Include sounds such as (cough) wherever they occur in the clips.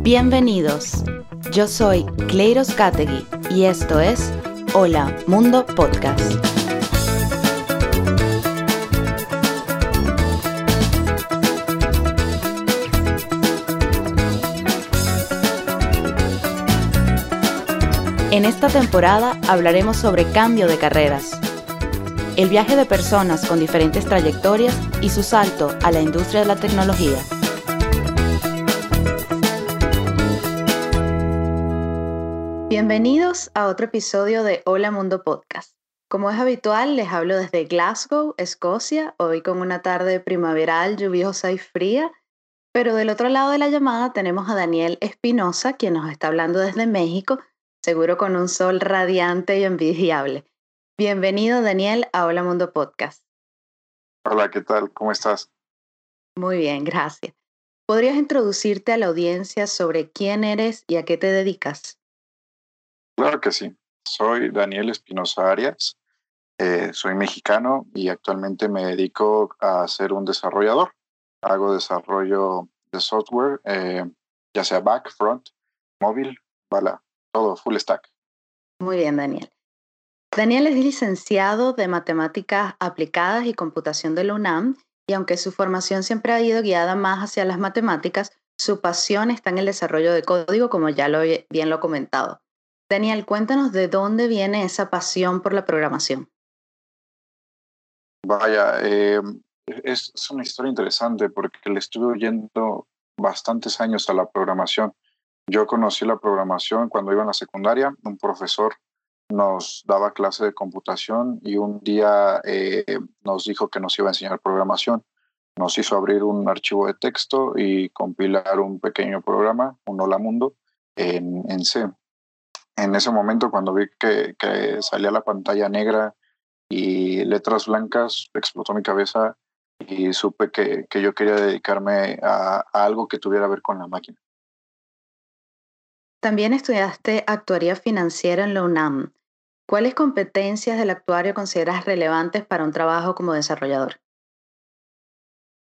Bienvenidos. Yo soy Cleiros Categui y esto es Hola Mundo Podcast. En esta temporada hablaremos sobre cambio de carreras, el viaje de personas con diferentes trayectorias y su salto a la industria de la tecnología. Bienvenidos a otro episodio de Hola Mundo Podcast. Como es habitual, les hablo desde Glasgow, Escocia, hoy con una tarde primaveral, lluviosa y fría, pero del otro lado de la llamada tenemos a Daniel Espinosa, quien nos está hablando desde México, seguro con un sol radiante y envidiable. Bienvenido, Daniel, a Hola Mundo Podcast. Hola, ¿qué tal? ¿Cómo estás? Muy bien, gracias. ¿Podrías introducirte a la audiencia sobre quién eres y a qué te dedicas? Claro que sí. Soy Daniel Espinosa Arias, eh, soy mexicano y actualmente me dedico a ser un desarrollador. Hago desarrollo de software, eh, ya sea back, front, móvil, bala, todo, full stack. Muy bien, Daniel. Daniel es licenciado de Matemáticas Aplicadas y Computación de la UNAM y aunque su formación siempre ha ido guiada más hacia las matemáticas, su pasión está en el desarrollo de código, como ya lo, bien lo he comentado. Daniel, cuéntanos de dónde viene esa pasión por la programación. Vaya, eh, es, es, una historia interesante porque le estuve oyendo bastantes años a la programación. Yo conocí la programación cuando iba en la secundaria. Un profesor nos daba clase de computación y un día eh, nos dijo que nos iba a enseñar programación. Nos hizo abrir un archivo de texto y compilar un pequeño programa, un Hola Mundo, en, C. En ese momento, cuando vi que, salía la pantalla negra y letras blancas, explotó mi cabeza y supe que, que yo quería dedicarme a, a algo que tuviera que ver con la máquina. También estudiaste actuaría financiera en la UNAM. ¿Cuáles competencias del actuario consideras relevantes para un trabajo como desarrollador?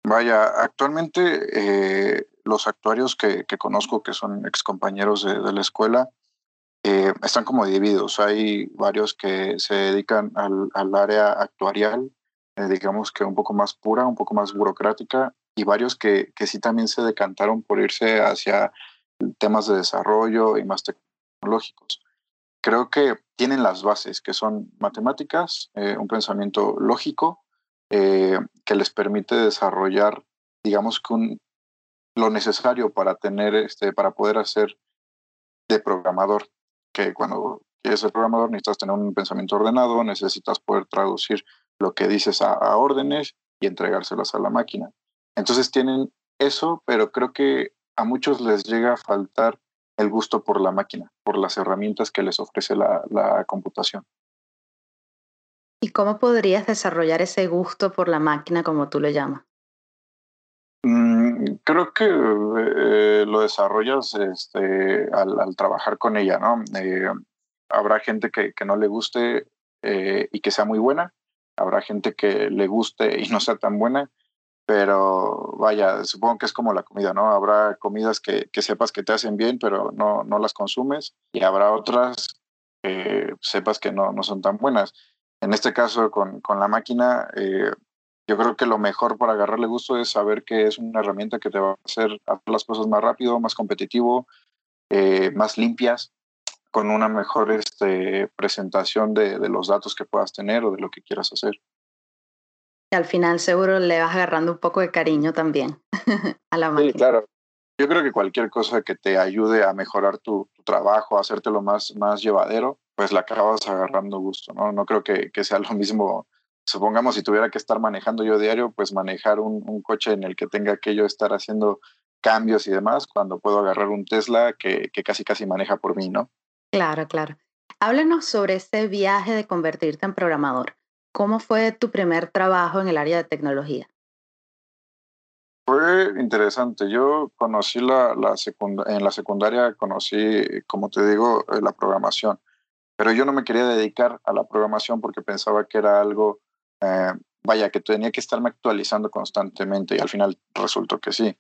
Vaya, actualmente eh, los actuarios que, que, conozco, que son excompañeros de, de la escuela, eh, están como divididos. Hay varios que se dedican al, al área actuarial, eh, digamos que un poco más pura, un poco más burocrática, y varios que, que sí también se decantaron por irse hacia temas de desarrollo y más tecnológicos creo que tienen las bases, que son matemáticas, eh, un pensamiento lógico, eh, que les permite desarrollar, digamos que un, lo necesario para tener, este, para poder hacer de programador, que cuando quieres ser programador necesitas tener un pensamiento ordenado, necesitas poder traducir lo que dices a, a órdenes y entregárselas a la máquina. Entonces tienen eso, pero creo que a muchos les llega a faltar el gusto por la máquina, por las herramientas que les ofrece la, la computación. ¿Y cómo podrías desarrollar ese gusto por la máquina, como tú lo llamas? Mm, creo que eh, lo desarrollas este, al, al, trabajar con ella, ¿no? Eh, habrá gente que, que, no le guste eh, y que sea muy buena, habrá gente que le guste y no sea tan buena, pero vaya, supongo que es como la comida, ¿no? Habrá comidas que, que sepas que te hacen bien, pero no, no las consumes, y habrá otras que sepas que no, no son tan buenas. En este caso, con, con la máquina, eh, yo creo que lo mejor para agarrarle gusto es saber que es una herramienta que te va a hacer hacer las cosas más rápido, más competitivo, eh, más limpias, con una mejor este, presentación de, de los datos que puedas tener o de lo que quieras hacer. Y al final seguro le vas agarrando un poco de cariño también (laughs) a la máquina. Sí, claro. Yo creo que cualquier cosa que te ayude a mejorar tu, tu trabajo, a hacértelo más, más llevadero, pues la acabas agarrando gusto, ¿no? No creo que, que sea lo mismo supongamos si tuviera que estar manejando yo diario, pues manejar un, un, coche en el que tenga que yo estar haciendo cambios y demás, cuando puedo agarrar un Tesla que, que casi casi maneja por mí, ¿no? Claro, claro. Háblanos sobre ese viaje de convertirte en programador. ¿Cómo fue tu primer trabajo en el área de tecnología? Fue interesante. Yo conocí la, la en la secundaria, conocí, como te digo, eh, la programación, pero yo no me quería dedicar a la programación porque pensaba que era algo, eh, vaya, que tenía que estarme actualizando constantemente y al final resultó que sí.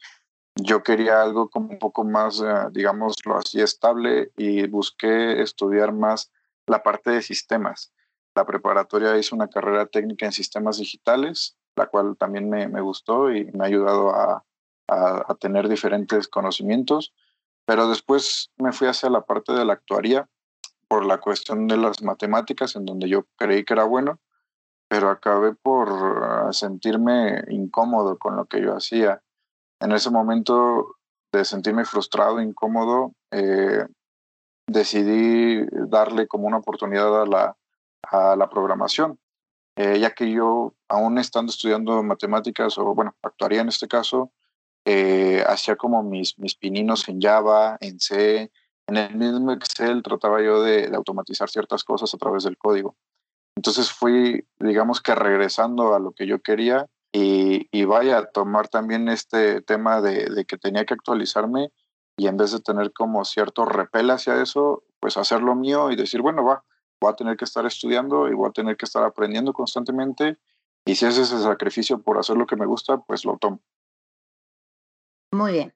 Yo quería algo como un poco más, eh, digámoslo así, estable y busqué estudiar más la parte de sistemas. La preparatoria hizo una carrera técnica en sistemas digitales, la cual también me, me gustó y me ha ayudado a, a, a, tener diferentes conocimientos. Pero después me fui hacia la parte de la actuaría por la cuestión de las matemáticas, en donde yo creí que era bueno, pero acabé por ah, sentirme incómodo con lo que yo hacía. En ese momento de sentirme frustrado, incómodo, eh, decidí darle como una oportunidad a la, a la programación, eh, ya que yo, aún estando estudiando matemáticas, o bueno, actuaría en este caso, eh, hacía como mis, mis pininos en Java, en C, en el mismo Excel trataba yo de, automatizar ciertas cosas a través del código. Entonces fui, digamos que regresando a lo que yo quería y, y vaya, tomar también este tema de, de, que tenía que actualizarme y en vez de tener como cierto repel hacia eso, pues hacer lo mío y decir, bueno, va, voy a tener que estar estudiando y voy a tener que estar aprendiendo constantemente y si es ese sacrificio por hacer lo que me gusta, pues lo tomo. Muy bien.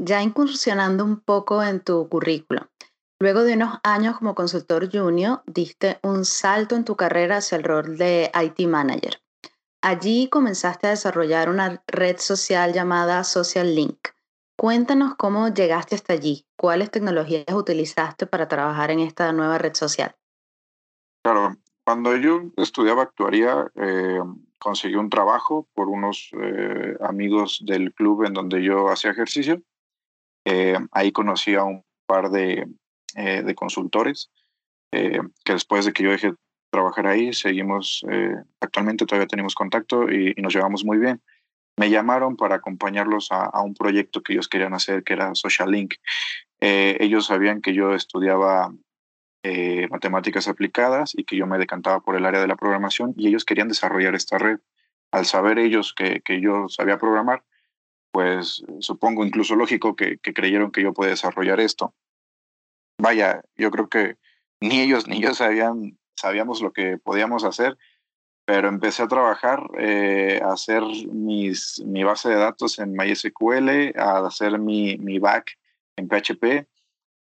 Ya incursionando un poco en tu currículum, luego de unos años como consultor junior, diste un salto en tu carrera hacia el rol de IT Manager. Allí comenzaste a desarrollar una red social llamada Social Link. Cuéntanos cómo llegaste hasta allí, cuáles tecnologías utilizaste para trabajar en esta nueva red social. Cuando yo estudiaba actuaría, eh, conseguí un trabajo por unos eh, amigos del club en donde yo hacía ejercicio eh, ahí conocí a un par de, eh, de consultores eh, que después de que yo dejé de trabajar ahí, seguimos, eh, actualmente todavía tenemos contacto y, y, nos llevamos muy bien. Me llamaron para acompañarlos a, a, un proyecto que ellos querían hacer, que era Social Link. ellos sabían que yo estudiaba matemáticas aplicadas y que yo me decantaba por el área de la programación y ellos querían desarrollar esta red. Al saber ellos que, que yo sabía programar, pues supongo incluso lógico que, que, creyeron que yo podía desarrollar esto. Vaya, yo creo que ni ellos ni yo sabían, sabíamos lo que podíamos hacer, pero empecé a trabajar, eh, a hacer mis, mi base de datos en MySQL, a hacer mi, mi back en PHP,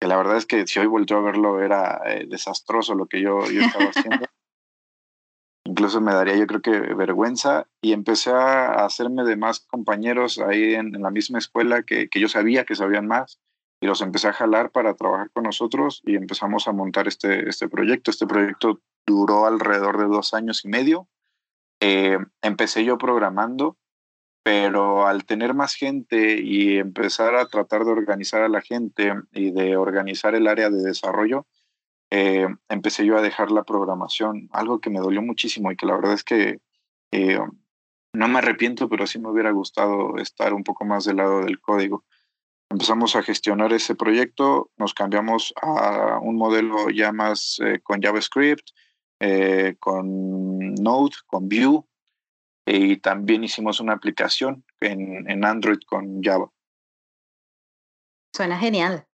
que la verdad es que si hoy volvió a verlo era eh, desastroso lo que yo, yo estaba haciendo (laughs) incluso me daría yo creo que vergüenza y empecé a hacerme de más compañeros ahí en, en la misma escuela que, que, yo sabía que sabían más y los empecé a jalar para trabajar con nosotros y empezamos a montar este, este proyecto. Este proyecto duró alrededor de dos años y medio. Eh, empecé yo programando, pero al tener más gente y empezar a tratar de organizar a la gente y de organizar el área de desarrollo, eh, empecé yo a dejar la programación, algo que me dolió muchísimo y que la verdad es que eh, no me arrepiento, pero sí me hubiera gustado estar un poco más del lado del código. Empezamos a gestionar ese proyecto, nos cambiamos a un modelo ya más eh, con JavaScript, con Node, con Vue, y también hicimos una aplicación en, en Android con Java. Suena genial.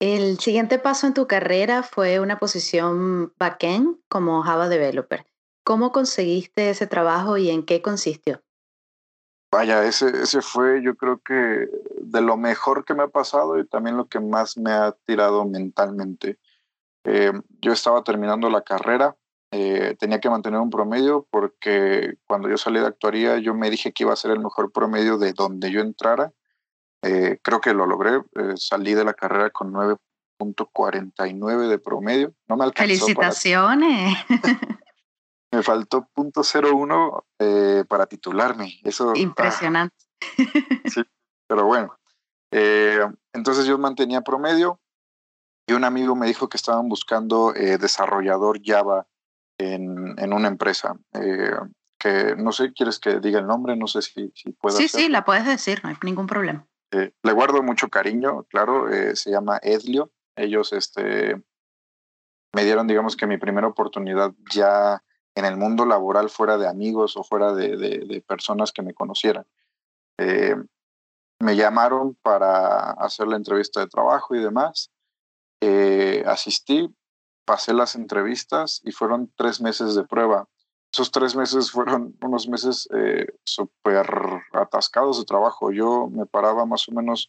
El siguiente paso en tu carrera fue una posición backend como Java Developer. ¿Cómo conseguiste ese trabajo y en qué consistió? Vaya, ese, ese fue yo creo que de lo mejor que me ha pasado y también lo que más me ha tirado mentalmente. Eh, yo estaba terminando la carrera, eh, tenía que mantener un promedio porque cuando yo salí de actuaría yo me dije que iba a ser el mejor promedio de donde yo entrara eh, creo que lo logré. Eh, salí de la carrera con 9.49 de promedio. No me alcanzó. Felicitaciones. Para... (laughs) me faltó .01 eh, para titularme. Eso. Impresionante. Ah, sí, pero bueno. Eh, entonces yo mantenía promedio y un amigo me dijo que estaban buscando desarrollador Java en, en una empresa que no sé, ¿quieres que diga el nombre? No sé si, si puedo. Sí, hacerlo. sí, la puedes decir, no hay ningún problema. Eh, le guardo mucho cariño, claro, eh, se llama Edlio. Ellos este, me dieron, digamos que mi primera oportunidad ya en el mundo laboral, fuera de amigos o fuera de, de, de personas que me conocieran. Eh, me llamaron para hacer la entrevista de trabajo y demás. asistí, pasé las entrevistas y fueron tres meses de prueba. Esos tres meses fueron unos meses eh, súper atascados de trabajo. Yo me paraba más o menos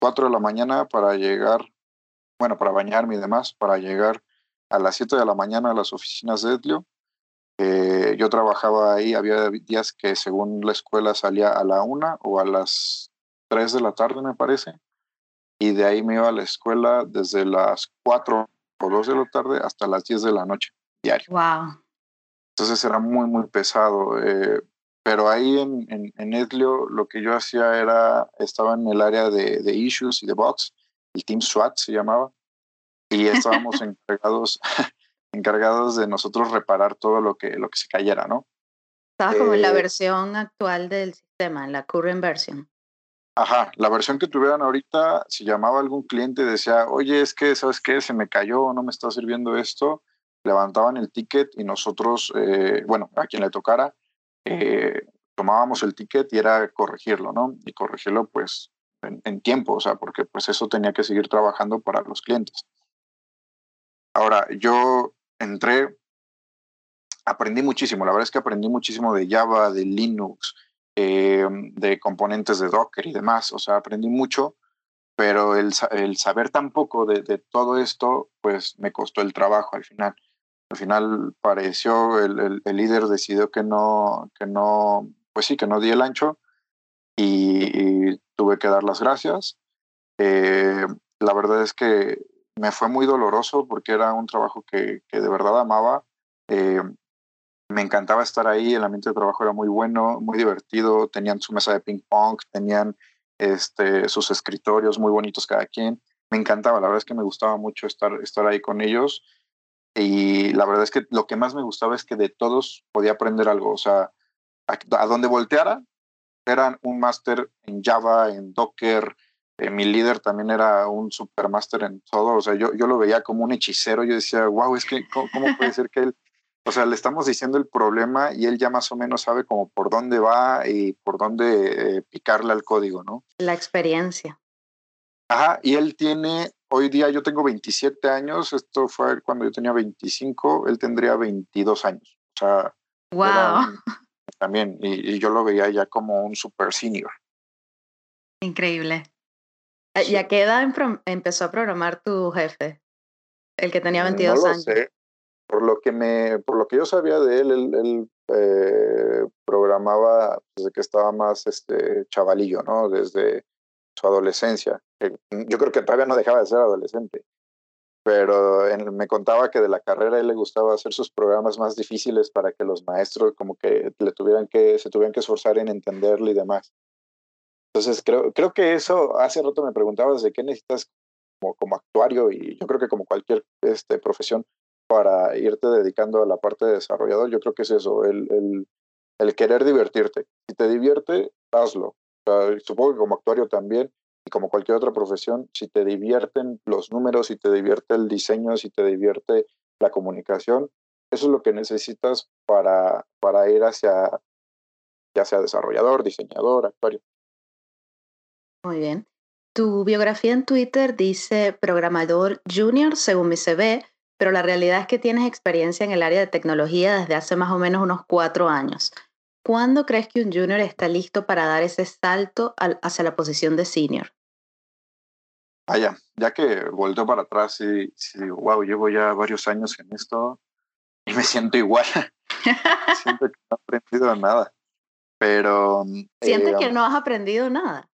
4 de la mañana para llegar, bueno, para bañarme y demás, para llegar a las 7 de la mañana a las oficinas de Etlio. Eh, yo trabajaba ahí, había días que según la escuela salía a la 1 o a las 3 de la tarde, me parece, y de ahí me iba a la escuela desde las 4 por 2 de la tarde hasta las 10 de la noche, diario. Wow. Entonces era muy, muy pesado. Eh, pero ahí en, en, en Edlio lo que yo hacía era, estaba en el área de, de issues y de box, el Team SWAT se llamaba, y (laughs) estábamos encargados, (laughs) encargados de nosotros reparar todo lo que, lo que se cayera, ¿no? Estaba eh, como en la eh, versión actual del sistema, en la current version. Ajá, la versión que tuvieran ahorita, si llamaba algún cliente y decía, oye, es que, ¿sabes qué? Se me cayó, no me está sirviendo esto, levantaban el ticket y nosotros, eh, bueno, a quien le tocara, eh, tomábamos el ticket y era corregirlo, ¿no? Y corregirlo pues en, tiempo, o sea, porque pues eso tenía que seguir trabajando para los clientes. Ahora, yo entré, aprendí muchísimo, la verdad es que aprendí muchísimo de Java, de Linux, eh, de componentes de Docker y demás, o sea, aprendí mucho, pero el, el saber tan poco de, de, todo esto, pues me costó el trabajo al final. Al final pareció, el, el, líder decidió que no, que no, pues sí, que no di el ancho y, tuve que dar las gracias. Eh, la verdad es que me fue muy doloroso porque era un trabajo que, que de verdad amaba. Eh, me encantaba estar ahí, el ambiente de trabajo era muy bueno, muy divertido, tenían su mesa de ping pong, tenían este, sus escritorios muy bonitos cada quien. Me encantaba, la verdad es que me gustaba mucho estar, estar ahí con ellos y la verdad es que lo que más me gustaba es que de todos podía aprender algo. O sea, a, donde volteara, eran un máster en Java, en Docker. Eh, mi líder también era un supermáster en todo. O sea, yo, yo lo veía como un hechicero. Yo decía, wow, es que, ¿cómo, puede (laughs) ser que él, o sea, le estamos diciendo el problema y él ya más o menos sabe como por dónde va y por dónde eh, picarle al código, ¿no? La experiencia. Ajá, y él tiene Hoy día yo tengo 27 años, esto fue cuando yo tenía 25, él tendría 22 años. O sea, wow. también, y, yo lo veía ya como un super senior. Increíble. ¿Y a qué edad empezó a programar tu jefe? El que tenía 22 no lo años. Sé. Por lo que me, por lo que yo sabía de él, él, eh, programaba desde que estaba más este chavalillo, ¿no? Desde su adolescencia. Yo creo que todavía no dejaba de ser adolescente, pero me contaba que de la carrera a él le gustaba hacer sus programas más difíciles para que los maestros como que le tuvieran que, se tuvieran que esforzar en entenderlo y demás. Entonces creo, creo que eso, hace rato me preguntabas de qué necesitas como, como actuario y yo creo que como cualquier este, profesión para irte dedicando a la parte de desarrollador, yo creo que es eso, el, el, querer divertirte. Si te divierte, hazlo supongo que como actuario también, y como cualquier otra profesión, si te divierten los números, si te divierte el diseño, si te divierte la comunicación, eso es lo que necesitas para, para ir hacia, ya sea desarrollador, diseñador, actuario. Muy bien. Tu biografía en Twitter dice programador junior según mi CV, pero la realidad es que tienes experiencia en el área de tecnología desde hace más o menos unos cuatro años. ¿Cuándo crees que un junior está listo para dar ese salto hacia la posición de senior? Ah, ya, que volteo para atrás y, digo, wow, llevo ya varios años en esto y me siento igual. (laughs) siento que no he aprendido nada. Pero. ¿Sientes que eh, no has aprendido nada?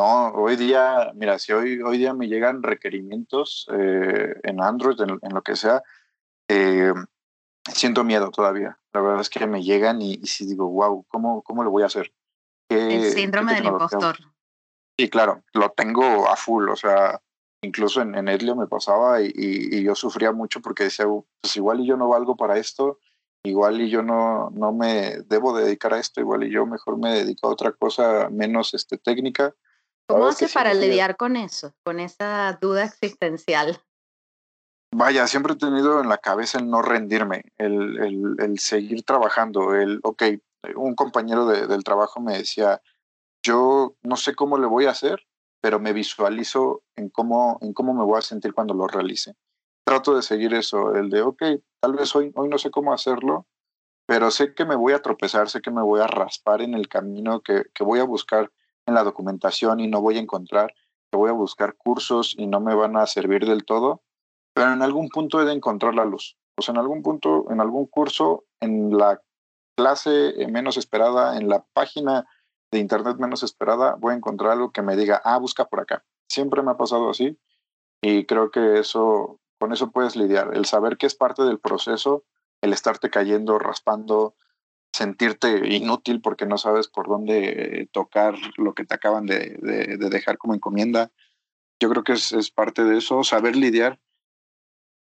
No, hoy día, mira, si hoy, hoy día me llegan requerimientos eh, en Android, en, en, lo que sea, eh, siento miedo todavía. La verdad es que me llegan y, si digo, wow, ¿cómo, ¿cómo lo voy a hacer? El síndrome del impostor. Sí, claro, lo tengo a full, o sea, incluso en, en Edlio me pasaba y, y, yo sufría mucho porque decía, pues igual y yo no valgo para esto, igual y yo no, no me debo dedicar a esto, igual y yo mejor me dedico a otra cosa menos este, técnica. ¿Cómo hace para lidiar con eso, con esa duda existencial? Vaya, siempre he tenido en la cabeza el no rendirme, el, el, seguir trabajando, el, ok, un compañero del trabajo me decía, yo no sé cómo le voy a hacer, pero me visualizo en cómo, en cómo me voy a sentir cuando lo realice. Trato de seguir eso, el de, ok, tal vez hoy, hoy no sé cómo hacerlo, pero sé que me voy a tropezar, sé que me voy a raspar en el camino, que, que voy a buscar en la documentación y no voy a encontrar, voy a buscar cursos y no me van a servir del todo, pero en algún punto he de encontrar la luz. Sea, en algún punto, en algún curso, en la clase menos esperada, en la página de internet menos esperada, voy a encontrar algo que me diga, ah, busca por acá. Siempre me ha pasado así y creo que eso, con eso puedes lidiar. El saber que es parte del proceso, el estarte cayendo, raspando, sentirte inútil porque no sabes por dónde tocar lo que te acaban de, dejar como encomienda. Yo creo que es, es, parte de eso, saber lidiar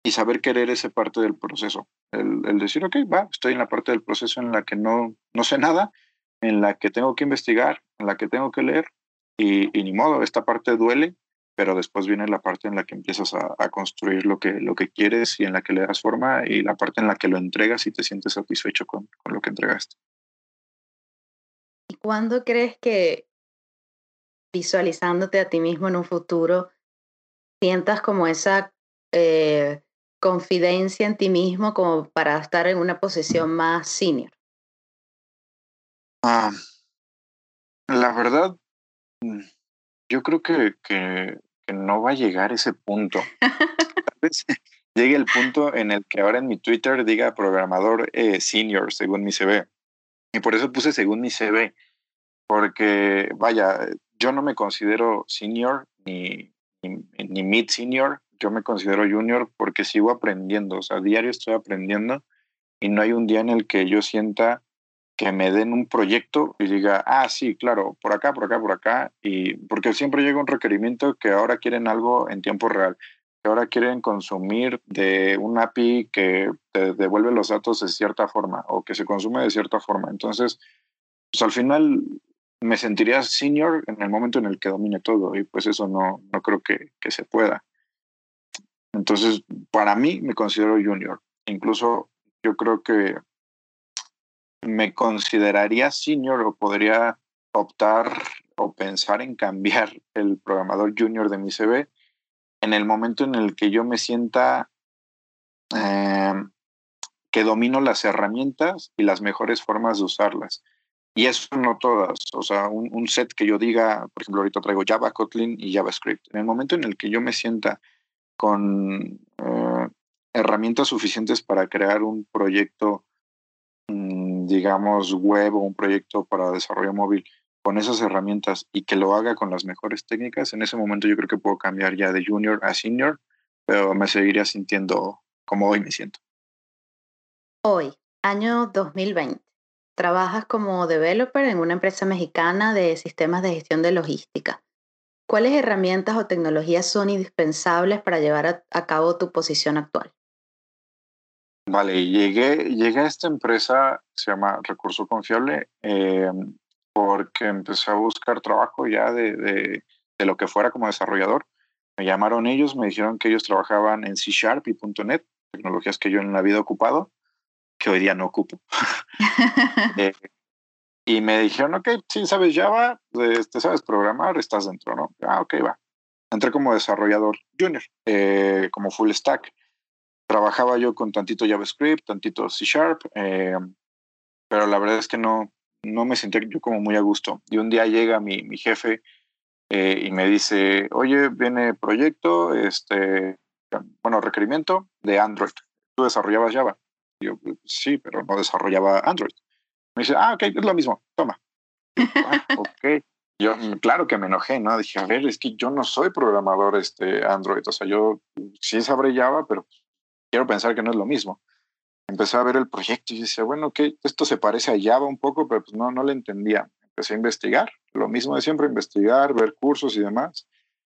y saber querer ese parte del proceso. El, decir, ok, va, estoy en la parte del proceso en la que no, no sé nada, en la que tengo que investigar, en la que tengo que leer, y, ni modo, esta parte duele, pero después viene la parte en la que empiezas a, construir lo que, lo que quieres y en la que le das forma y la parte en la que lo entregas y te sientes satisfecho con, con lo que entregaste. ¿Y cuándo crees que visualizándote a ti mismo en un futuro, sientas como esa eh, confidencia en ti mismo como para estar en una posición más senior? Ah, la verdad, mm, yo creo que, que, no va a llegar ese punto. Tal vez (laughs) llegue el punto en el que ahora en mi Twitter diga programador eh, senior, según mi CV. Y por eso puse según mi CV, porque vaya, yo no me considero senior ni, ni, mid senior, yo me considero junior porque sigo aprendiendo, o sea, diario estoy aprendiendo y no hay un día en el que yo sienta que me den un proyecto y diga, ah, sí, claro, por acá, por acá, por acá, y porque siempre llega un requerimiento que ahora quieren algo en tiempo real, que ahora quieren consumir de un API que te devuelve los datos de cierta forma o que se consume de cierta forma. Entonces, pues al final me sentiría senior en el momento en el que domine todo y pues eso no, no creo que, que se pueda. Entonces, para mí me considero junior. Incluso yo creo que me consideraría senior o podría optar o pensar en cambiar el programador junior de mi CV en el momento en el que yo me sienta em, que domino las herramientas y las mejores formas de usarlas. Y eso no todas, o sea, un, set que yo diga, por ejemplo, ahorita traigo Java, Kotlin y JavaScript. En el momento en el que yo me sienta con eh, herramientas suficientes para crear un proyecto digamos, web o un proyecto para desarrollo móvil con esas herramientas y que lo haga con las mejores técnicas, en ese momento yo creo que puedo cambiar ya de junior a senior, pero me seguiría sintiendo como hoy me siento. Hoy, año 2020, trabajas como developer en una empresa mexicana de sistemas de gestión de logística. ¿Cuáles herramientas o tecnologías son indispensables para llevar a cabo tu posición actual? Vale, llegué, llegué a esta empresa, se llama Recurso Confiable, eh, porque empecé a buscar trabajo ya de, de, de, lo que fuera como desarrollador. Me llamaron ellos, me dijeron que ellos trabajaban en C Sharp y .NET, tecnologías que yo en la vida he ocupado, que hoy día no ocupo. (laughs) eh, y me dijeron, ok, sí, sabes Java, te sabes programar, estás dentro, ¿no? Ah, ok, va. Entré como desarrollador junior, eh, como full stack trabajaba yo con tantito JavaScript, tantito C Sharp, eh, pero la verdad es que no, no me sentía yo como muy a gusto. Y un día llega mi, mi jefe eh, y me dice, oye, viene proyecto, este, bueno, requerimiento de Android. ¿Tú desarrollabas Java? Y yo, sí, pero no desarrollaba Android. Me dice, ah, ok, es lo mismo, toma. ah, (laughs) ok. Yo, claro que me enojé, ¿no? Dije, a ver, es que yo no soy programador este Android, o sea, yo sí sabré Java, pero quiero pensar que no es lo mismo. Empecé a ver el proyecto y decía, bueno, que esto se parece a Java un poco, pero pues no, no le entendía. Empecé a investigar, lo mismo de siempre, investigar, ver cursos y demás.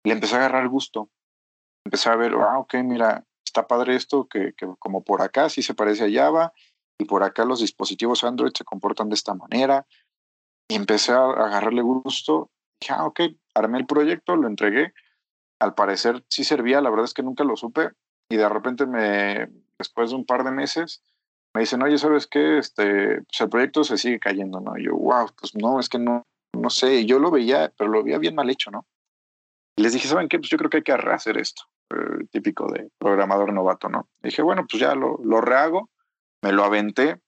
Le empecé a agarrar gusto. Empecé a ver, ah, ok, mira, está padre esto, que, que como por acá sí se parece a Java y por acá los dispositivos Android se comportan de esta manera. Y empecé a agarrarle gusto. Dije, ah, ok, armé el proyecto, lo entregué. Al parecer sí servía, la verdad es que nunca lo supe, y de repente me, después de un par de meses, me dicen, oye, ¿sabes qué? Este, pues el proyecto se sigue cayendo, ¿no? Y yo, wow, pues no, es que no, no sé, yo lo veía, pero lo veía bien mal hecho, ¿no? Y les dije, ¿saben qué? Pues yo creo que hay que rehacer esto, eh, típico de programador novato, ¿no? dije, bueno, pues ya lo, lo rehago, me lo aventé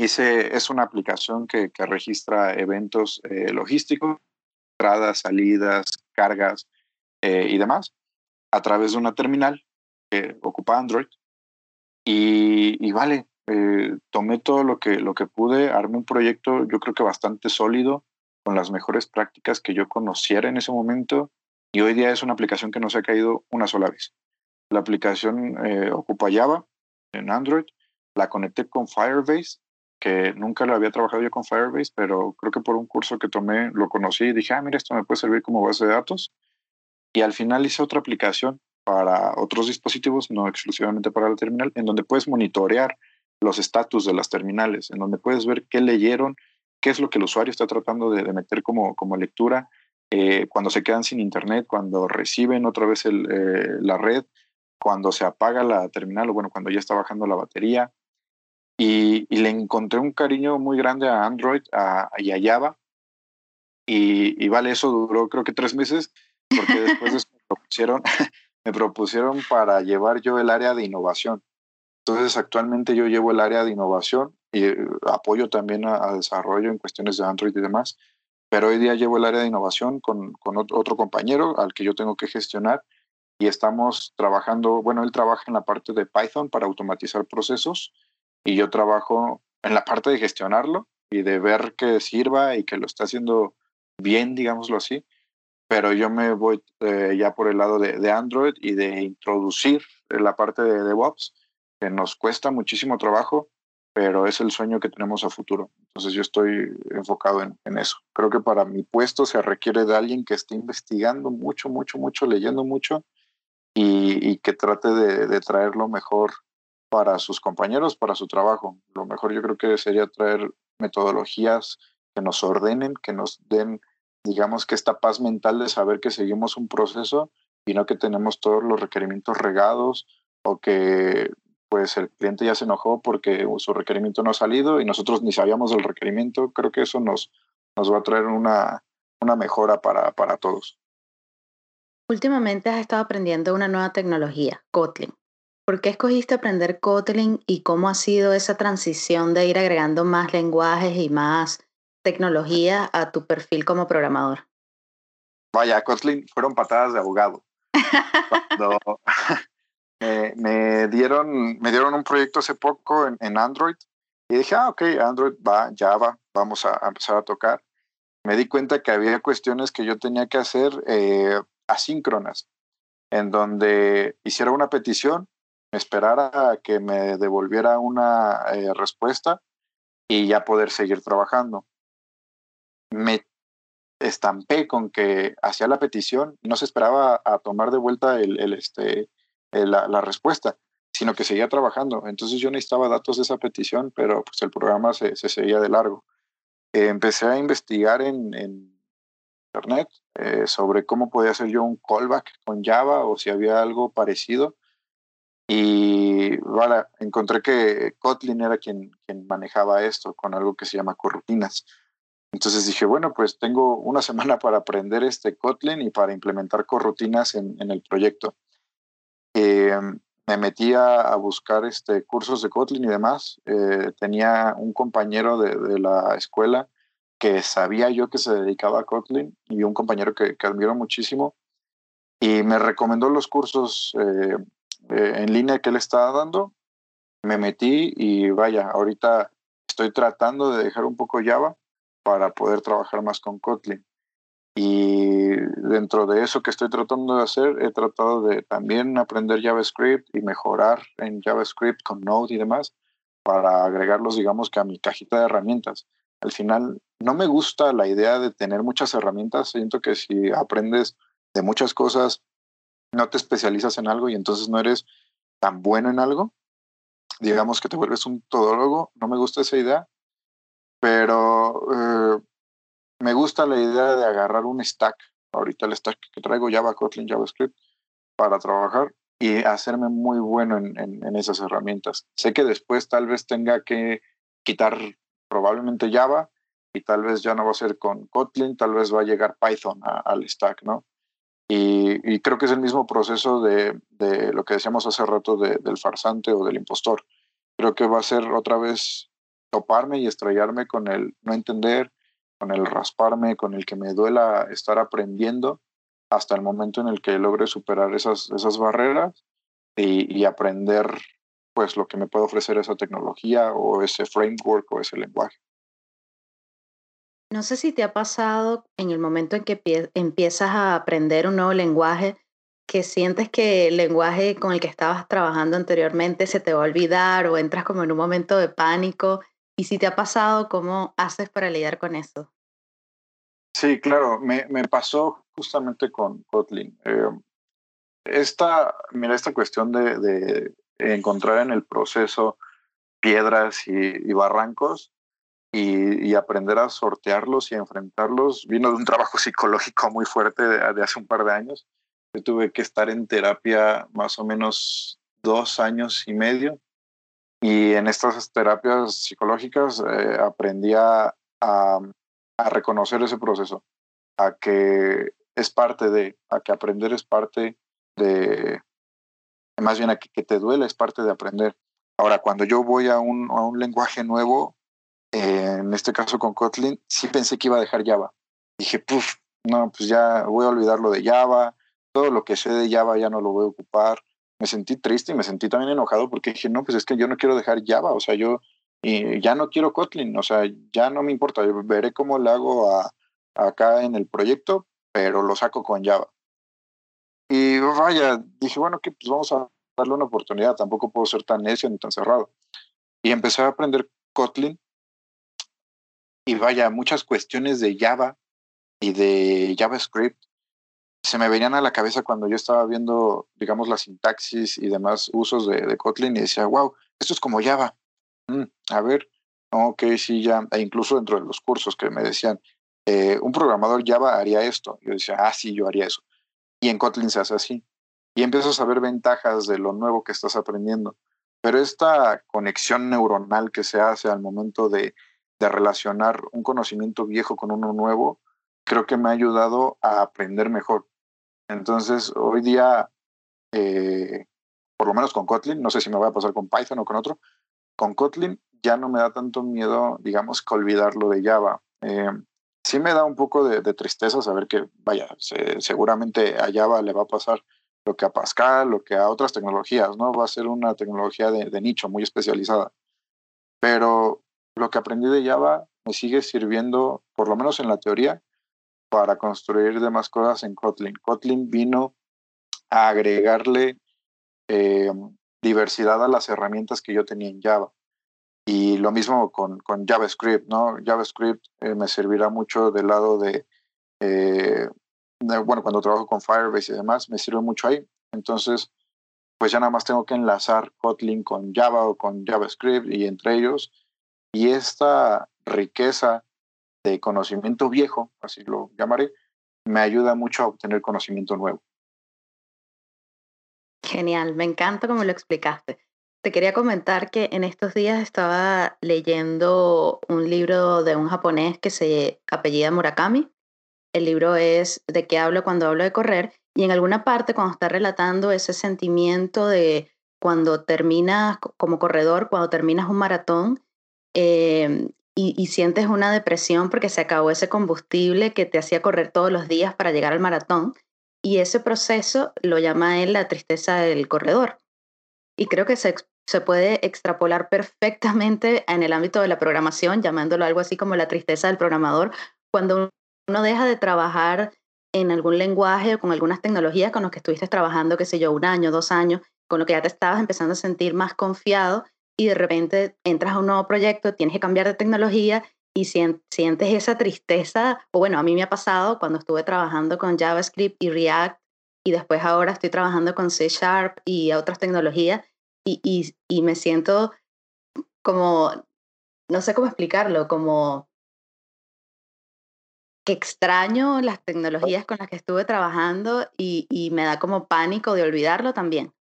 Hice, es una aplicación que, que registra eventos eh, logísticos, entradas, salidas, cargas eh, y demás, a través de una terminal que ocupa Android. Y, vale, eh, tomé todo lo que, lo que pude, armé un proyecto yo creo que bastante sólido, con las mejores prácticas que yo conociera en ese momento, y hoy día es una aplicación que no se ha caído una sola vez. La aplicación eh, ocupa Java en Android, la conecté con Firebase, que nunca lo había trabajado yo con Firebase, pero creo que por un curso que tomé lo conocí y dije, ah, mira, esto me puede servir como base de datos. Y al final hice otra aplicación para otros dispositivos, no exclusivamente para la terminal, en donde puedes monitorear los estatus de las terminales, en donde puedes ver qué leyeron, qué es lo que el usuario está tratando de, meter como, como lectura, eh, cuando se quedan sin internet, cuando reciben otra vez el, eh, la red, cuando se apaga la terminal o bueno, cuando ya está bajando la batería. Y, le encontré un cariño muy grande a Android a, y a Java. Y, y, vale, eso duró creo que tres meses, porque después (laughs) me, propusieron, me propusieron para llevar yo el área de innovación. Entonces, actualmente yo llevo el área de innovación y eh, apoyo también a, desarrollo en cuestiones de Android y demás, pero hoy día llevo el área de innovación con, con otro compañero al que yo tengo que gestionar y estamos trabajando, bueno, él trabaja en la parte de Python para automatizar procesos y yo trabajo en la parte de gestionarlo y de ver que sirva y que lo está haciendo bien, digámoslo así, pero yo me voy eh, ya por el lado de, de, Android y de introducir la parte de DevOps que nos cuesta muchísimo trabajo, pero es el sueño que tenemos a futuro. Entonces yo estoy enfocado en, en, eso. Creo que para mi puesto se requiere de alguien que esté investigando mucho, mucho, mucho, leyendo mucho y, y que trate de, de, traer lo mejor para sus compañeros, para su trabajo. Lo mejor yo creo que sería traer metodologías que nos ordenen, que nos den, digamos, que esta paz mental de saber que seguimos un proceso y no que tenemos todos los requerimientos regados o que pues el cliente ya se enojó porque su requerimiento no ha salido y nosotros ni sabíamos del requerimiento. Creo que eso nos, nos va a traer una, una mejora para, para todos. Últimamente has estado aprendiendo una nueva tecnología, Kotlin. ¿Por qué escogiste aprender Kotlin y cómo ha sido esa transición de ir agregando más lenguajes y más tecnología a tu perfil como programador? Vaya, Kotlin fueron patadas de abogado. (laughs) Cuando, (laughs) me, dieron, me dieron un proyecto hace poco en, Android y dije, ah, ok, Android va, Java, vamos a, empezar a tocar. Me di cuenta que había cuestiones que yo tenía que hacer eh, asíncronas, en donde hiciera una petición, me esperara a que me devolviera una eh, respuesta y ya poder seguir trabajando. Me estampé con que hacía la petición, no se esperaba a tomar de vuelta el, el, este, eh, la, respuesta, sino que seguía trabajando. Entonces yo necesitaba datos de esa petición, pero pues el programa se, se seguía de largo. Eh, empecé a investigar en, en Internet eh, sobre cómo podía hacer yo un callback con Java o si había algo parecido. Y vale, encontré que Kotlin era quien, quien manejaba esto con algo que se llama corrutinas. Entonces dije, bueno, pues tengo una (laughs) semana para aprender este Kotlin y para implementar corrutinas en, en el proyecto. Eh, me metí a, buscar este, cursos de Kotlin y demás. Eh, tenía un compañero de, la escuela que sabía yo que se dedicaba a Kotlin y un compañero que, admiro muchísimo y me recomendó los cursos eh, en línea que él estaba dando. Me metí y vaya, ahorita estoy tratando de dejar un poco Java para poder trabajar más con Kotlin. Y dentro de eso que estoy tratando de hacer, he tratado de también aprender JavaScript y mejorar en JavaScript con Node y demás para agregarlos, digamos, que a mi cajita de herramientas. Al final, no me gusta la idea de tener muchas herramientas. Siento que si aprendes de muchas cosas, no te especializas en algo y entonces no eres tan bueno en algo. Digamos que te vuelves un todólogo. No me gusta esa idea. Pero eh, me gusta la idea de agarrar un stack, ahorita el stack que traigo Java, Kotlin, JavaScript, para trabajar y hacerme muy bueno en, esas herramientas. Sé que después tal vez tenga que quitar probablemente Java y tal vez ya no va a ser con Kotlin, tal vez va a llegar Python al stack, ¿no? Y, creo que es el mismo proceso de, lo que decíamos hace rato del farsante o del impostor. Creo que va a ser otra vez toparme y estrellarme con el no entender, con el rasparme, con el que me duela estar aprendiendo hasta el momento en el que logre superar esas, esas barreras y, aprender pues lo que me puede ofrecer esa tecnología o ese framework o ese lenguaje. No sé si te ha pasado en el momento en que empiezas a aprender un nuevo lenguaje, que sientes que el lenguaje con el que estabas trabajando anteriormente se te va a olvidar o entras como en un momento de pánico. Y si te ha pasado, ¿cómo haces para lidiar con eso? Sí, claro, me, me pasó justamente con Kotlin. Eh, esta, mira, esta cuestión de, de, encontrar en el proceso piedras y, barrancos y, y, aprender a sortearlos y enfrentarlos vino de un (laughs) trabajo psicológico muy fuerte de, de hace un par de años. Yo tuve que estar en terapia más o menos dos años y medio y en estas terapias psicológicas eh, aprendí a, reconocer ese proceso, a que es parte de, a que aprender es parte de, más bien a que, te duele es parte de aprender. Ahora, cuando yo voy a un, a un lenguaje nuevo, en este caso con Kotlin, sí pensé que iba a dejar Java. Dije, pues, no, pues ya voy a olvidar lo de Java, todo lo que sé de Java ya no lo voy a ocupar. Me sentí triste y me sentí también enojado porque dije, no, pues es que yo no quiero dejar Java, o sea, yo y ya no quiero Kotlin, o sea, ya no me importa, yo veré cómo le hago acá en el proyecto, pero lo saco con Java. Y vaya, dije, bueno, que pues vamos a darle una oportunidad, tampoco puedo ser tan necio ni tan cerrado. Y empecé a aprender Kotlin y vaya, muchas cuestiones de Java y de JavaScript se me venían a la cabeza cuando yo estaba viendo, digamos, la sintaxis y demás usos de, Kotlin y decía, wow, esto es como Java. Mm, a ver, ok, sí, ya, e incluso dentro de los cursos que me decían, eh, un programador Java haría esto. Yo decía, ah, sí, yo haría eso. Y en Kotlin se hace así. Y empiezas a ver ventajas de lo nuevo que estás aprendiendo. Pero esta conexión neuronal que se hace al momento de, de relacionar un conocimiento viejo con uno nuevo, creo que me ha ayudado a aprender mejor. Entonces, hoy día, eh, por lo menos con Kotlin, no sé si me voy a pasar con Python o con otro, con Kotlin ya no me da tanto miedo, digamos, que olvidar lo de Java. Eh, sí me da un poco de, tristeza saber que, vaya, seguramente a Java le va a pasar lo que a Pascal, lo que a otras tecnologías, ¿no? Va a ser una tecnología de, de nicho muy especializada. Pero lo que aprendí de Java me sigue sirviendo, por lo menos en la teoría, para construir demás cosas en Kotlin. Kotlin vino a agregarle eh, diversidad a las herramientas que yo tenía en Java. Y lo mismo con, JavaScript, ¿no? JavaScript eh, me servirá mucho del lado eh, de, bueno, cuando trabajo con Firebase y demás, me sirve mucho ahí. Entonces, pues ya nada más tengo que enlazar Kotlin con Java o con JavaScript y entre ellos. Y esta riqueza de conocimiento viejo, así lo llamaré, me ayuda mucho a obtener conocimiento nuevo. Genial, me encanta como lo explicaste. Te quería comentar que en estos días estaba leyendo un libro de un japonés que se apellida Murakami. El libro es De qué hablo cuando hablo de correr y en alguna parte cuando está relatando ese sentimiento de cuando terminas como corredor, cuando terminas un maratón em, y, sientes una depresión porque se acabó ese combustible que te hacía correr todos los días para llegar al maratón y ese proceso lo llama él la tristeza del corredor. Y creo que se, se puede extrapolar perfectamente en el ámbito de la programación, llamándolo algo así como la tristeza del programador, cuando uno deja de trabajar en algún lenguaje o con algunas tecnologías con los que estuviste trabajando, qué sé yo, un año, dos años, con lo que ya te estabas empezando a sentir más confiado y de repente entras a un nuevo proyecto, tienes que cambiar de tecnología y sientes esa tristeza, o bueno, a mí me ha pasado cuando estuve trabajando con JavaScript y React y después ahora estoy trabajando con C Sharp y otras tecnologías y, y, me siento como, no sé cómo explicarlo, como que extraño las tecnologías con las que estuve trabajando y me da como pánico de olvidarlo también.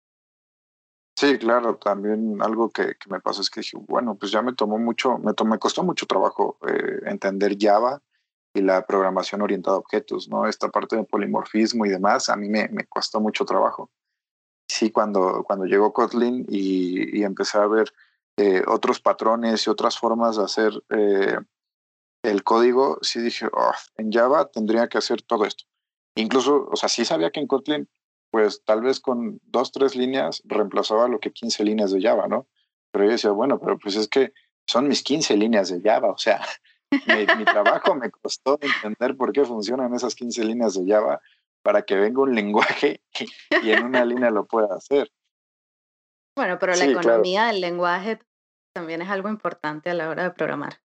Sí, claro, también algo que, que, me pasó es que dije, bueno, pues ya me tomó mucho, me, tomó, me costó mucho trabajo eh, entender Java y la programación orientada a objetos, ¿no? Esta parte de polimorfismo y demás, a mí me, me costó mucho trabajo. Sí, cuando, cuando llegó Kotlin y, y, empecé a ver eh, otros patrones y otras formas de hacer eh, el código, sí dije, oh, en Java tendría que hacer todo esto. Incluso, o sea, sí sabía que en Kotlin, pues tal vez con dos, tres líneas reemplazaba lo que 15 líneas de Java, ¿no? Pero yo decía, bueno, pero pues es que son mis 15 líneas de Java, o sea, (laughs) mi, trabajo me costó entender por qué funcionan esas 15 líneas de Java para que venga un lenguaje (laughs) y, en una línea lo pueda hacer. Bueno, pero la economía del lenguaje también es algo importante a la hora de programar.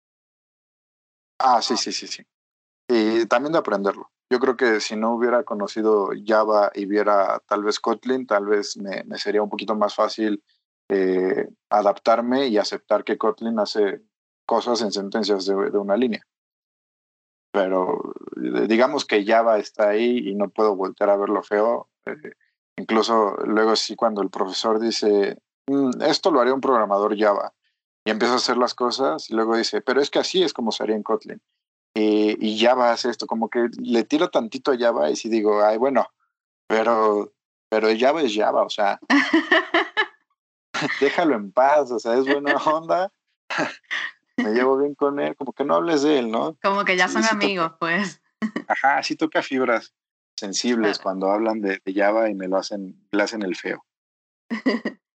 Ah, sí, sí, sí, sí. Y también de aprenderlo. Yo creo que si no hubiera conocido Java y viera tal vez Kotlin, tal vez me, sería un poquito más fácil eh, adaptarme y aceptar que Kotlin hace cosas en sentencias de, una línea. Pero digamos que Java está ahí y no puedo voltear a verlo feo. Eh, incluso luego sí cuando el profesor dice, mm, esto lo haría un programador Java y empieza a hacer las cosas y luego dice, pero es que así es como se haría en Kotlin. Y Java hace esto, como que le tiro tantito a Java y si digo, ay, bueno, pero, pero Java es Java, o sea, (laughs) déjalo en paz, o sea, es buena onda, (laughs) me llevo bien con él, como que no hables de él, ¿no? Como que ya son amigos, pues. Ajá, sí toca fibras sensibles cuando hablan de, Java y me lo hacen, le hacen el feo. (laughs)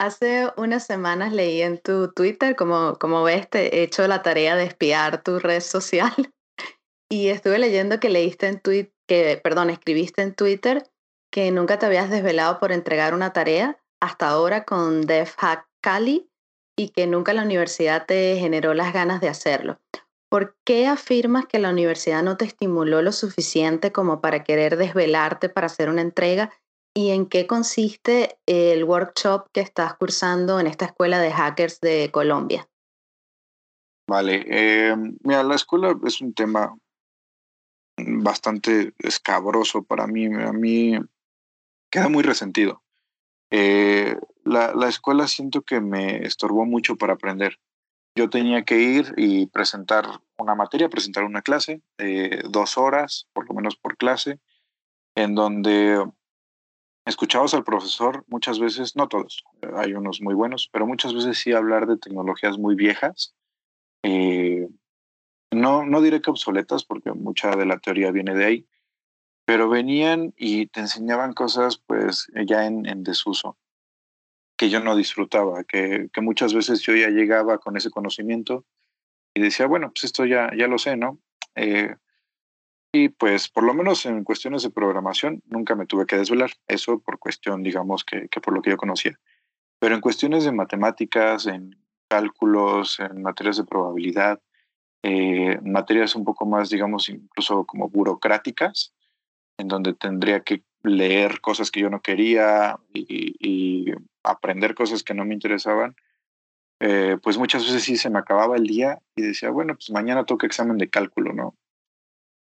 Hace unas semanas leí en tu Twitter, como, ves, te he hecho la tarea de espiar tu red social (laughs) y estuve leyendo que leíste en Twitter, que, perdón, escribiste en Twitter que nunca te habías desvelado por entregar una tarea hasta ahora con DevHack Cali y que nunca la universidad te generó las ganas de hacerlo. ¿Por qué afirmas que la universidad no te estimuló lo suficiente como para querer desvelarte para hacer una entrega ¿Y en qué consiste el workshop que estás cursando en esta escuela de hackers de Colombia? Vale, eh, mira, la escuela es un tema bastante escabroso para mí. A mí queda muy resentido. Eh, la, la, escuela siento que me estorbó mucho para aprender. Yo tenía que ir y presentar una materia, presentar una clase, eh, dos horas, por lo menos por clase, en donde escuchabas al profesor muchas veces, no todos, hay unos muy buenos, pero muchas veces sí hablar de tecnologías muy viejas. Eh, no, no diré que obsoletas, porque mucha de la teoría viene de ahí, pero venían y te enseñaban cosas pues ya en, desuso, que yo no disfrutaba, que, que, muchas veces yo ya llegaba con ese conocimiento y decía, bueno, pues esto ya, ya lo sé, ¿no? Eh, y pues por lo menos en cuestiones de programación nunca me tuve que desvelar, eso por cuestión, digamos, que, por lo que yo conocía. Pero en cuestiones de matemáticas, en cálculos, en materias de probabilidad, eh, materias un poco más, digamos, incluso como burocráticas, en donde tendría que leer cosas que yo no quería y, aprender cosas que no me interesaban, eh, pues muchas veces sí se me acababa el día y decía, bueno, pues mañana toca examen de cálculo, ¿no?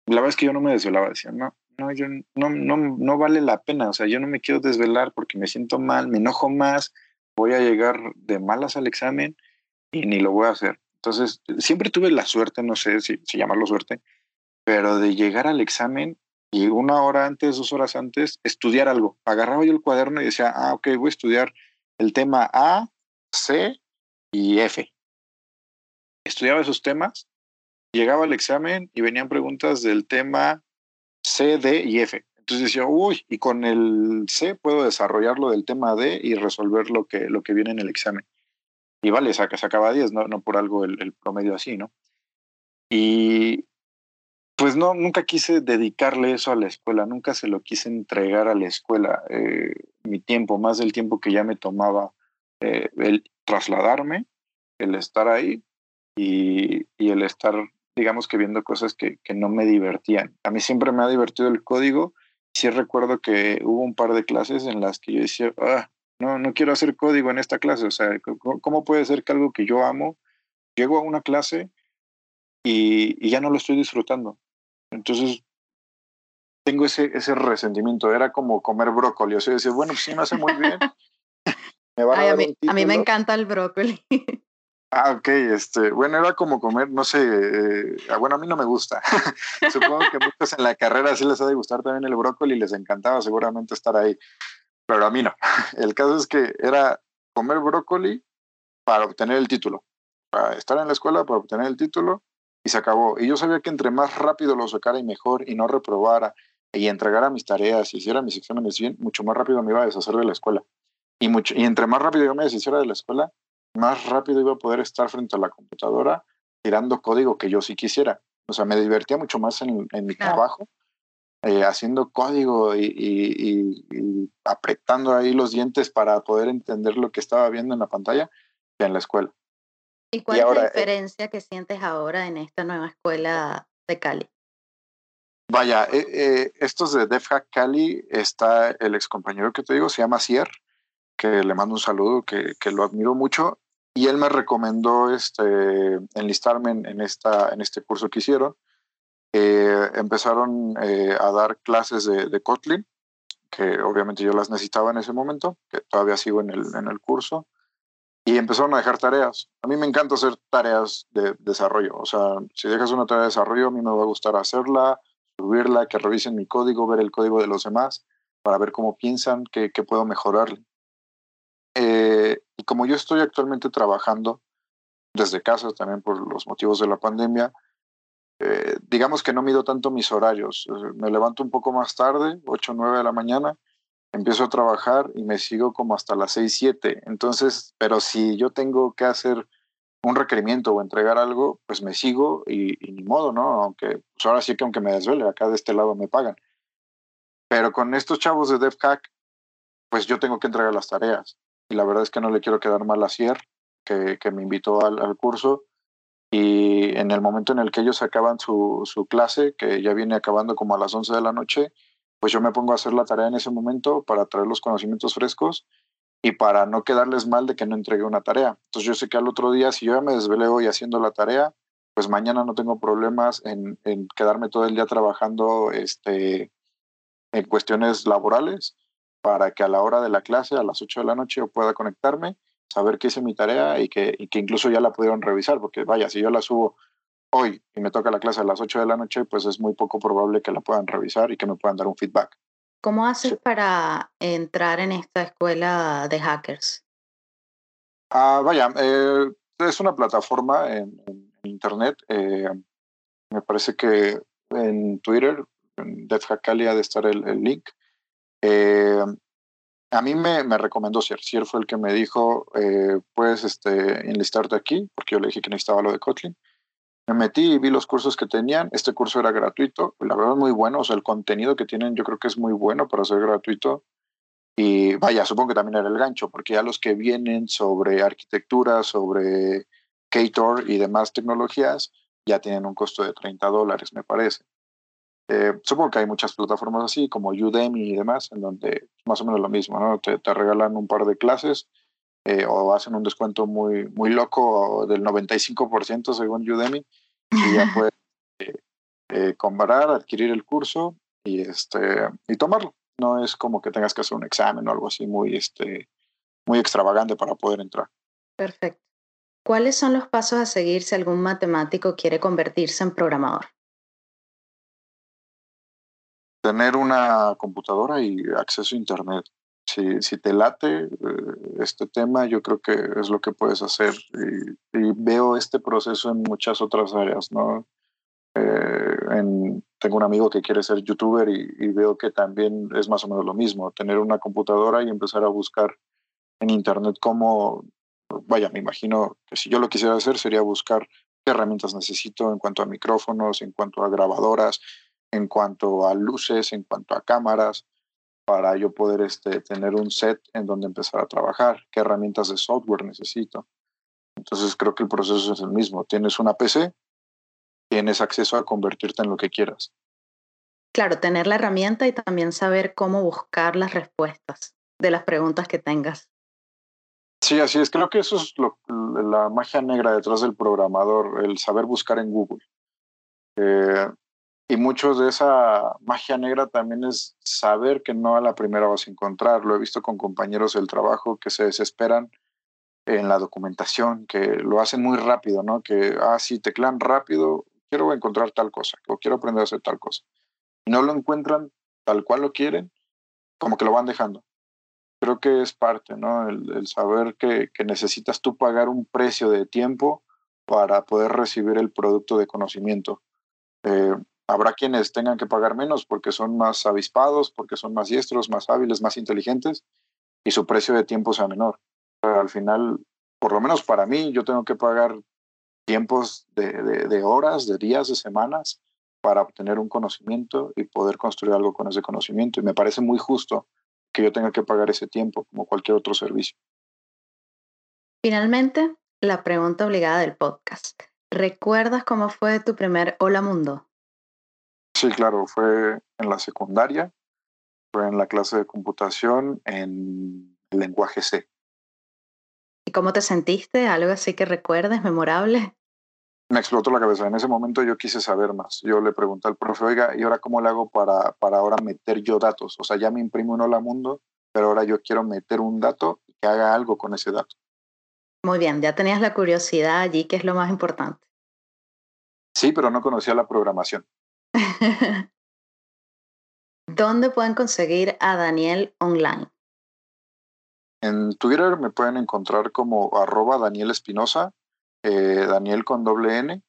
La verdad es que yo no me desvelaba, decía, no, no, yo no, no, no vale la pena, o sea, yo no me quiero desvelar porque me siento mal, me enojo más, voy a llegar de malas al examen y ni lo voy a hacer. Entonces, siempre tuve la suerte, no sé si, si llamarlo suerte, pero de llegar al examen y una hora antes, dos horas antes, estudiar algo. Agarraba yo el cuaderno y decía, ah, ok, voy a estudiar el tema A, C y F. Estudiaba esos temas llegaba al examen y venían preguntas del tema C, D y F. Entonces decía, uy, y con el C puedo desarrollarlo del tema D y resolver lo que, lo que viene en el examen. Y vale, saca, sacaba 10, no, no por algo el, promedio así, ¿no? Y pues no, nunca quise dedicarle eso a la escuela, nunca se lo quise entregar a la escuela. Eh, mi tiempo, más del tiempo que ya me tomaba eh, el trasladarme, el estar ahí y, y el estar digamos que viendo cosas que, que, no me divertían. A mí siempre me ha divertido el código. Sí recuerdo que hubo un par de clases en las que yo decía, ah, no, no quiero hacer código en esta clase. O sea, ¿cómo puede ser que algo que yo amo, llego a una clase y, y ya no lo estoy disfrutando? Entonces, tengo ese, ese resentimiento. Era como comer brócoli. O sea, decía, bueno, pues sí me hace muy bien. (laughs) me a, a, mí, a mí me encanta el brócoli. (laughs) Ah, ok, este, bueno, era como comer, no sé, eh, ah, bueno, a mí no me gusta. (laughs) Supongo que muchos en la carrera sí les ha de gustar también el brócoli y les encantaba seguramente estar ahí, pero a mí no. (laughs) El caso es que era comer brócoli para obtener el título, para estar en la escuela, para obtener el título, y se acabó. Y yo sabía que entre más rápido lo sacara y mejor, y no reprobara, y entregara mis tareas, y hiciera mis exámenes bien, mucho más rápido me iba a deshacer de la escuela. Y, mucho, y entre más rápido yo me deshiciera de la escuela, más rápido iba a poder estar frente a la computadora tirando código que yo sí quisiera. O sea, me divertía mucho más en, mi trabajo, eh, haciendo código y, apretando ahí los dientes para poder entender lo que estaba viendo en la pantalla que en la escuela. ¿Y cuál es la eh diferencia que sientes ahora en esta nueva escuela de Cali? Vaya, eh, estos de DevHack Cali está el ex compañero que te digo, se llama Sier, que le mando un saludo, que, que lo admiro mucho y él me recomendó este, enlistarme en, esta, en este curso que hicieron. Eh, empezaron eh, a dar clases de, de, Kotlin, que obviamente yo las necesitaba en ese momento, que todavía sigo en el, en el curso, y empezaron a dejar tareas. A mí me encanta hacer tareas de desarrollo, o sea, si dejas una tarea de desarrollo, a mí me va a gustar hacerla, subirla, que revisen mi código, ver el código de los demás, para ver cómo piensan, qué, qué puedo mejorarle. Eh, y como yo estoy actualmente trabajando desde casa también por los motivos de la pandemia, eh, digamos que no mido tanto mis horarios. Me levanto un poco más tarde, 8 o 9 de la mañana, empiezo a trabajar y me sigo como hasta las 6, 7. Entonces, pero si yo tengo que hacer un requerimiento o entregar algo, pues me sigo y, ni modo, ¿no? Aunque pues ahora sí que aunque me desvele, acá de este lado me pagan. Pero con estos chavos de DevHack, pues yo tengo que entregar las tareas y la verdad es que no le quiero quedar mal a Sier, que, que me invitó al, al, curso. Y en el momento en el que ellos acaban su, su, clase, que ya viene acabando como a las 11 de la noche, pues yo me pongo a hacer la tarea en ese momento para traer los conocimientos frescos y para no quedarles mal de que no entregué una tarea. Entonces yo sé que al otro día, si yo ya me desvelé hoy haciendo la tarea, pues mañana no tengo problemas en, en quedarme todo el día trabajando este, en cuestiones laborales para que a la hora de la clase, a las 8 de la noche, yo pueda conectarme, saber que hice mi tarea y que, y que incluso ya la pudieron revisar, porque vaya, si yo la subo hoy y me toca la clase a las 8 de la noche, pues es muy poco probable que la puedan revisar y que me puedan dar un feedback. ¿Cómo haces para entrar en esta escuela de hackers? Ah, vaya, eh, es una plataforma en, Internet. Eh, me parece que en Twitter, en DevHackali ha de estar el, el link. Eh, a mí me, me, recomendó Sier. Sier fue el que me dijo, eh, puedes este, enlistarte aquí, porque yo le dije que necesitaba lo de Kotlin. Me metí y vi los cursos que tenían. Este curso era gratuito. La verdad muy bueno. O sea, el contenido que tienen yo creo que es muy bueno para ser gratuito. Y vaya, supongo que también era el gancho, porque ya los que vienen sobre arquitectura, sobre Ktor y demás tecnologías, ya tienen un costo de 30 dólares, me parece. Eh, supongo que hay muchas plataformas así, como Udemy y demás, en donde más o menos lo mismo, ¿no? Te, te regalan un par de clases eh, o hacen un descuento muy, muy loco del 95% según Udemy y ya (laughs) puedes eh, eh, comprar, adquirir el curso y, este, y tomarlo. No es como que tengas que hacer un examen o algo así muy, este, muy extravagante para poder entrar. Perfecto. ¿Cuáles son los pasos a seguir si algún matemático quiere convertirse en programador? Tener una computadora y acceso a Internet. Si, si te late eh, este tema, yo creo que es lo que puedes hacer. Y, veo este proceso en muchas otras áreas, ¿no? Eh, en, tengo un amigo que quiere ser youtuber y, y, veo que también es más o menos lo mismo, tener una computadora y empezar a buscar en Internet cómo, vaya, me imagino que si yo lo quisiera hacer sería buscar qué herramientas necesito en cuanto a micrófonos, en cuanto a grabadoras, en cuanto a luces, en cuanto a cámaras, para yo poder este, tener un set en donde empezar a trabajar, qué herramientas de software necesito. Entonces creo que el proceso es el mismo. Tienes una PC, tienes acceso a convertirte en lo que quieras. Claro, tener la herramienta y también saber cómo buscar las respuestas de las preguntas que tengas. Sí, así es. Creo que eso es lo, la magia negra detrás del programador, el saber buscar en Google. Eh, y mucho de esa magia negra también es saber que no a la primera vas a encontrar. Lo he visto con compañeros del trabajo que se desesperan en la documentación, que lo hacen muy rápido, ¿no? Que, ah, sí, teclan rápido, quiero encontrar tal cosa, o quiero aprender a hacer tal cosa. Y no lo encuentran tal cual lo quieren, como que lo van dejando. creo que es parte, ¿no? El, saber que, necesitas tú pagar un precio de tiempo para poder recibir el producto de conocimiento. Eh, habrá quienes tengan que pagar menos porque son más avispados, porque son más diestros, más hábiles, más inteligentes, y su precio de tiempo sea menor. Al final, por lo menos para mí, yo tengo que pagar tiempos de, horas, de días, de semanas para obtener un conocimiento y poder construir algo con ese conocimiento. Y me parece muy justo que yo tenga que pagar ese tiempo como cualquier otro servicio. Finalmente, la pregunta obligada del podcast. ¿Recuerdas cómo fue tu primer Hola Mundo? Sí, claro, fue en la secundaria, fue en la clase de computación en el lenguaje C. ¿Y cómo te sentiste? ¿Algo así que recuerdes, memorable? Me explotó la cabeza. En ese momento yo quise saber más. Yo le pregunté al profe, oiga, ¿y ahora cómo le hago para, para ahora meter yo datos? O sea, ya me imprimo un Hola Mundo, pero ahora yo quiero meter un dato y que haga algo con ese dato. Muy bien, ya tenías la curiosidad allí, que es lo más importante. Sí, pero no conocía la programación. (laughs) ¿Dónde pueden conseguir a Daniel online? En Twitter me pueden encontrar como arroba Daniel Espinosa, eh, Daniel con doble N,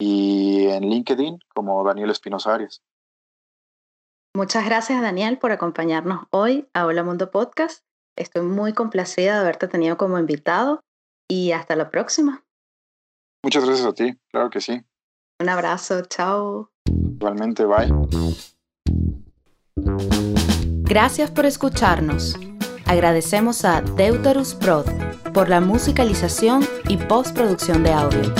y en LinkedIn como Daniel Espinosa Arias. Muchas gracias Daniel por acompañarnos hoy a Hola Mundo Podcast. Estoy muy complacida de haberte tenido como invitado y hasta la próxima. Muchas gracias a ti, claro que sí. Un abrazo, chao. Igualmente, bye. Gracias por escucharnos. Agradecemos a Deuterus Prod por la musicalización y postproducción de audio.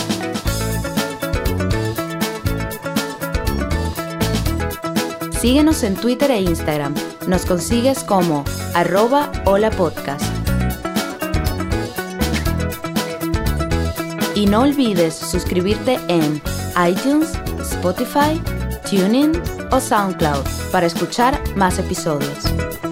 Síguenos en Twitter e Instagram. Nos consigues como arroba hola podcast. Y no olvides suscribirte en iTunes, Spotify, TuneIn o SoundCloud para escuchar más episodios.